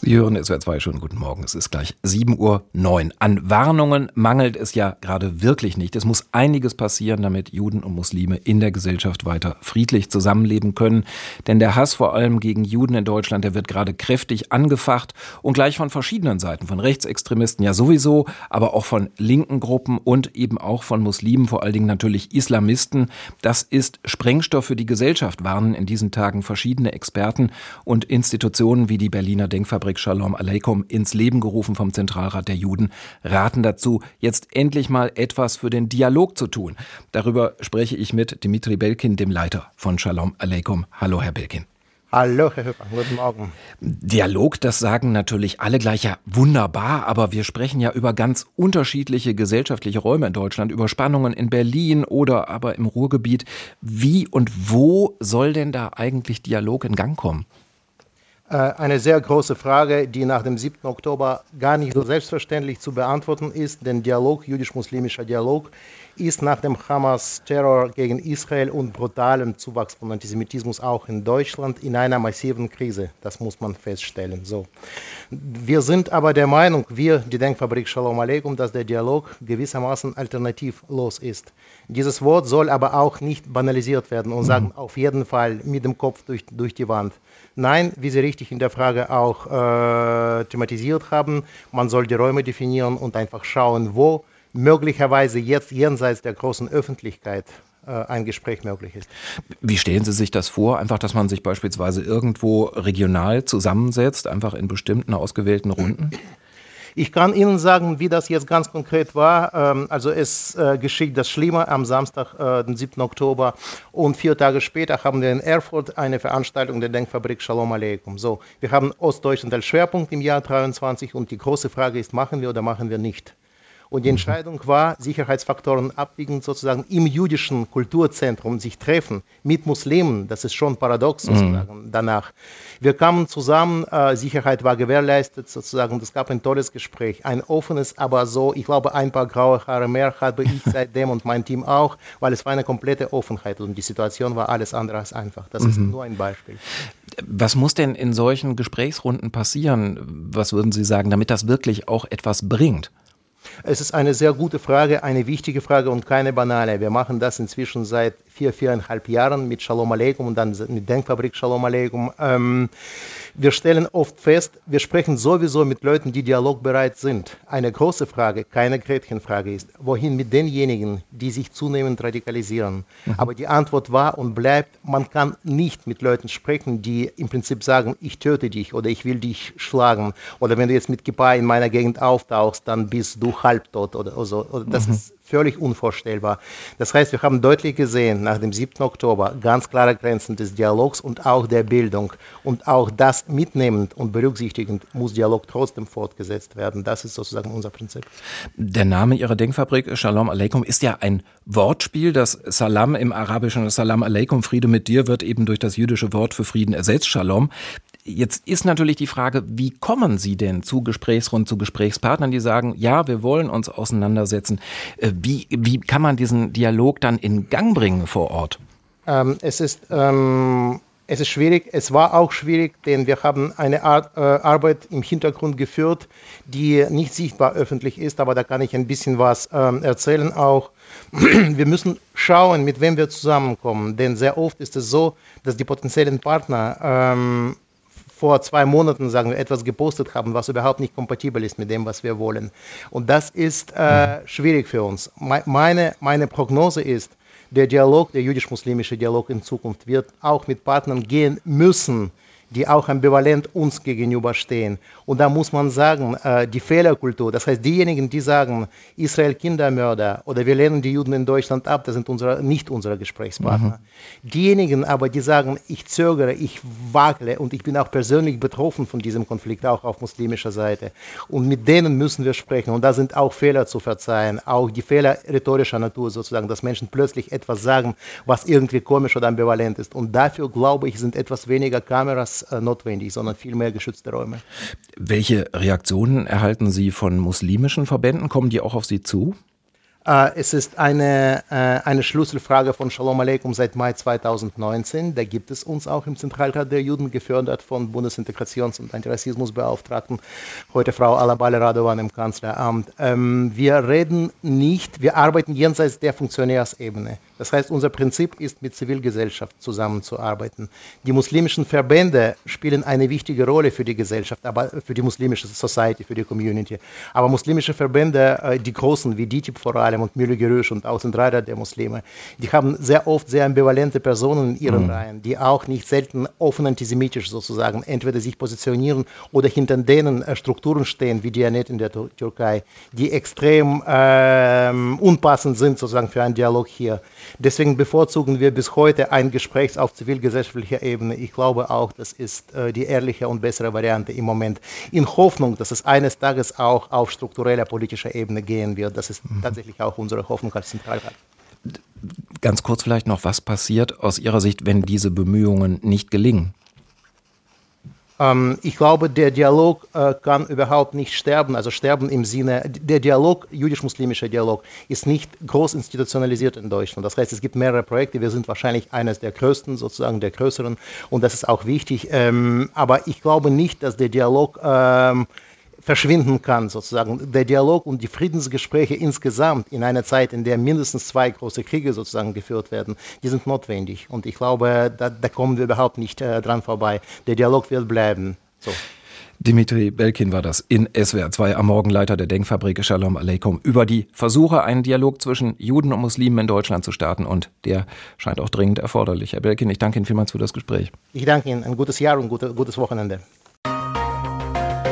Sie hören SWR 2 schon. Guten Morgen. Es ist gleich 7.09 Uhr. An Warnungen mangelt es ja gerade wirklich nicht. Es muss einiges passieren, damit Juden und Muslime in der Gesellschaft weiter friedlich zusammenleben können. Denn der Hass vor allem gegen Juden in Deutschland, der wird gerade kräftig angefacht und gleich von verschiedenen Seiten. Von Rechtsextremisten ja sowieso, aber auch von linken Gruppen und eben auch von Muslimen, vor allen Dingen natürlich Islamisten. Das ist Sprengstoff für die Gesellschaft, warnen in diesen Tagen verschiedene Experten und Institutionen wie die Berliner Denkfabrik Fabrik Shalom Aleikum ins Leben gerufen vom Zentralrat der Juden, raten dazu, jetzt endlich mal etwas für den Dialog zu tun. Darüber spreche ich mit Dimitri Belkin, dem Leiter von Shalom Aleikum. Hallo, Herr Belkin. Hallo, Herr Höfer, guten Morgen. Dialog, das sagen natürlich alle gleich ja wunderbar, aber wir sprechen ja über ganz unterschiedliche gesellschaftliche Räume in Deutschland, über Spannungen in Berlin oder aber im Ruhrgebiet. Wie und wo soll denn da eigentlich Dialog in Gang kommen? Äh, eine sehr große Frage, die nach dem 7. Oktober gar nicht so selbstverständlich zu beantworten ist, denn Dialog, jüdisch-muslimischer Dialog, ist nach dem Hamas-Terror gegen Israel und brutalem Zuwachs von Antisemitismus auch in Deutschland in einer massiven Krise. Das muss man feststellen. So. Wir sind aber der Meinung, wir, die Denkfabrik Shalom Aleikum, dass der Dialog gewissermaßen alternativlos ist. Dieses Wort soll aber auch nicht banalisiert werden und sagen, auf jeden Fall mit dem Kopf durch, durch die Wand. Nein, wie Sie richtig in der Frage auch äh, thematisiert haben, man soll die Räume definieren und einfach schauen, wo möglicherweise jetzt jenseits der großen Öffentlichkeit äh, ein Gespräch möglich ist. Wie stellen Sie sich das vor? Einfach, dass man sich beispielsweise irgendwo regional zusammensetzt, einfach in bestimmten ausgewählten Runden? Ich kann Ihnen sagen, wie das jetzt ganz konkret war. Ähm, also es äh, geschieht das Schlimme am Samstag, äh, den 7. Oktober und vier Tage später haben wir in Erfurt eine Veranstaltung der Denkfabrik Shalom Aleikum. So, wir haben Ostdeutschland als Schwerpunkt im Jahr 23 und die große Frage ist, machen wir oder machen wir nicht? Und die Entscheidung war, Sicherheitsfaktoren abwiegend sozusagen im jüdischen Kulturzentrum sich treffen mit Muslimen. Das ist schon paradox mhm. sozusagen mhm. danach. Wir kamen zusammen, äh, Sicherheit war gewährleistet sozusagen. Es gab ein tolles Gespräch, ein offenes, aber so, ich glaube, ein paar graue Haare mehr habe ich seitdem und mein Team auch, weil es war eine komplette Offenheit und die Situation war alles andere als einfach. Das mhm. ist nur ein Beispiel. Was muss denn in solchen Gesprächsrunden passieren, was würden Sie sagen, damit das wirklich auch etwas bringt? Es ist eine sehr gute Frage, eine wichtige Frage und keine banale. Wir machen das inzwischen seit vier, viereinhalb Jahren mit Shalom Aleikum und dann mit Denkfabrik Shalom Aleikum. Ähm, wir stellen oft fest, wir sprechen sowieso mit Leuten, die dialogbereit sind. Eine große Frage, keine Gretchenfrage ist, wohin mit denjenigen, die sich zunehmend radikalisieren? Mhm. Aber die Antwort war und bleibt, man kann nicht mit Leuten sprechen, die im Prinzip sagen, ich töte dich oder ich will dich schlagen. Oder wenn du jetzt mit Kippa in meiner Gegend auftauchst, dann bist du halbtot oder, so. Oder das mhm. ist völlig unvorstellbar. Das heißt, wir haben deutlich gesehen, nach dem 7. Oktober ganz klare Grenzen des Dialogs und auch der Bildung. Und auch das mitnehmend und berücksichtigend muss Dialog trotzdem fortgesetzt werden. Das ist sozusagen unser Prinzip. Der Name Ihrer Denkfabrik, Shalom Aleikum, ist ja ein Wortspiel. Das Salam im Arabischen, Salam Aleikum, Friede mit dir, wird eben durch das jüdische Wort für Frieden ersetzt, Shalom. Jetzt ist natürlich die Frage, wie kommen Sie denn zu Gesprächsrunden, zu Gesprächspartnern, die sagen, ja, wir wollen uns auseinandersetzen. Äh, wie, wie kann man diesen Dialog dann in Gang bringen vor Ort? Ähm, es ist ähm es ist schwierig, es war auch schwierig, denn wir haben eine Art, äh, Arbeit im Hintergrund geführt, die nicht sichtbar öffentlich ist, aber da kann ich ein bisschen was ähm, erzählen auch. Wir müssen schauen, mit wem wir zusammenkommen, denn sehr oft ist es so, dass die potenziellen Partner ähm, vor zwei Monaten, sagen wir, etwas gepostet haben, was überhaupt nicht kompatibel ist mit dem, was wir wollen. Und das ist äh, schwierig für uns. Meine, meine Prognose ist, der Dialog, der jüdisch-muslimische Dialog in Zukunft wird auch mit Partnern gehen müssen, die auch ambivalent uns gegenüberstehen. Und da muss man sagen, äh, die Fehlerkultur, das heißt diejenigen, die sagen, Israel Kindermörder oder wir lehnen die Juden in Deutschland ab, das sind unsere, nicht unsere Gesprächspartner. Mhm. Diejenigen aber, die sagen, ich zögere, ich wagle und ich bin auch persönlich betroffen von diesem Konflikt, auch auf muslimischer Seite. Und mit denen müssen wir sprechen. Und da sind auch Fehler zu verzeihen, auch die Fehler rhetorischer Natur sozusagen, dass Menschen plötzlich etwas sagen, was irgendwie komisch oder ambivalent ist. Und dafür, glaube ich, sind etwas weniger Kameras äh, notwendig, sondern viel mehr geschützte Räume. Welche Reaktionen erhalten Sie von muslimischen Verbänden? Kommen die auch auf Sie zu? Äh, es ist eine, äh, eine Schlüsselfrage von Shalom Aleikum seit Mai 2019. Da gibt es uns auch im Zentralrat der Juden, gefördert von Bundesintegrations- und Antirassismusbeauftragten, heute Frau Alabale Radovan im Kanzleramt. Ähm, wir reden nicht, wir arbeiten jenseits der Funktionärsebene. Das heißt, unser Prinzip ist, mit Zivilgesellschaft zusammenzuarbeiten. Die muslimischen Verbände spielen eine wichtige Rolle für die Gesellschaft, aber für die muslimische Society, für die Community. Aber muslimische Verbände, äh, die großen wie DITIB vor allem und Mühle Gerüsch und Außenreiter der Muslime, die haben sehr oft sehr ambivalente Personen in ihren mhm. Reihen, die auch nicht selten offen antisemitisch sozusagen entweder sich positionieren oder hinter denen äh, Strukturen stehen, wie Dianet in der Türkei, die extrem ähm, unpassend sind sozusagen für einen Dialog hier. Deswegen bevorzugen wir bis heute ein Gespräch auf zivilgesellschaftlicher Ebene. Ich glaube auch, das ist äh, die ehrliche und bessere Variante im Moment. In Hoffnung, dass es eines Tages auch auf struktureller politischer Ebene gehen wird. Das ist mhm. tatsächlich auch unsere Hoffnung als Zentralrat. Ganz kurz vielleicht noch, was passiert aus Ihrer Sicht, wenn diese Bemühungen nicht gelingen? Ähm, ich glaube, der Dialog äh, kann überhaupt nicht sterben, also sterben im Sinne, der Dialog, jüdisch-muslimischer Dialog, ist nicht groß institutionalisiert in Deutschland. Das heißt, es gibt mehrere Projekte, wir sind wahrscheinlich eines der größten, sozusagen der größeren und das ist auch wichtig. Ähm, aber ich glaube nicht, dass der Dialog ähm, verschwinden kann, sozusagen. Der Dialog und die Friedensgespräche insgesamt in einer Zeit, in der mindestens zwei große Kriege sozusagen geführt werden, die sind notwendig. Und ich glaube, da, da kommen wir überhaupt nicht äh, dran vorbei. Der Dialog wird bleiben. So. Dimitri Belkin war das in SWR 2 am Morgenleiter der Denkfabrik Shalom Aleikum über die Versuche, einen Dialog zwischen Juden und Muslimen in Deutschland zu starten und der scheint auch dringend erforderlich. Herr Belkin, ich danke Ihnen vielmals für das Gespräch. Ich danke Ihnen. Ein gutes Jahr und gute, gutes Wochenende.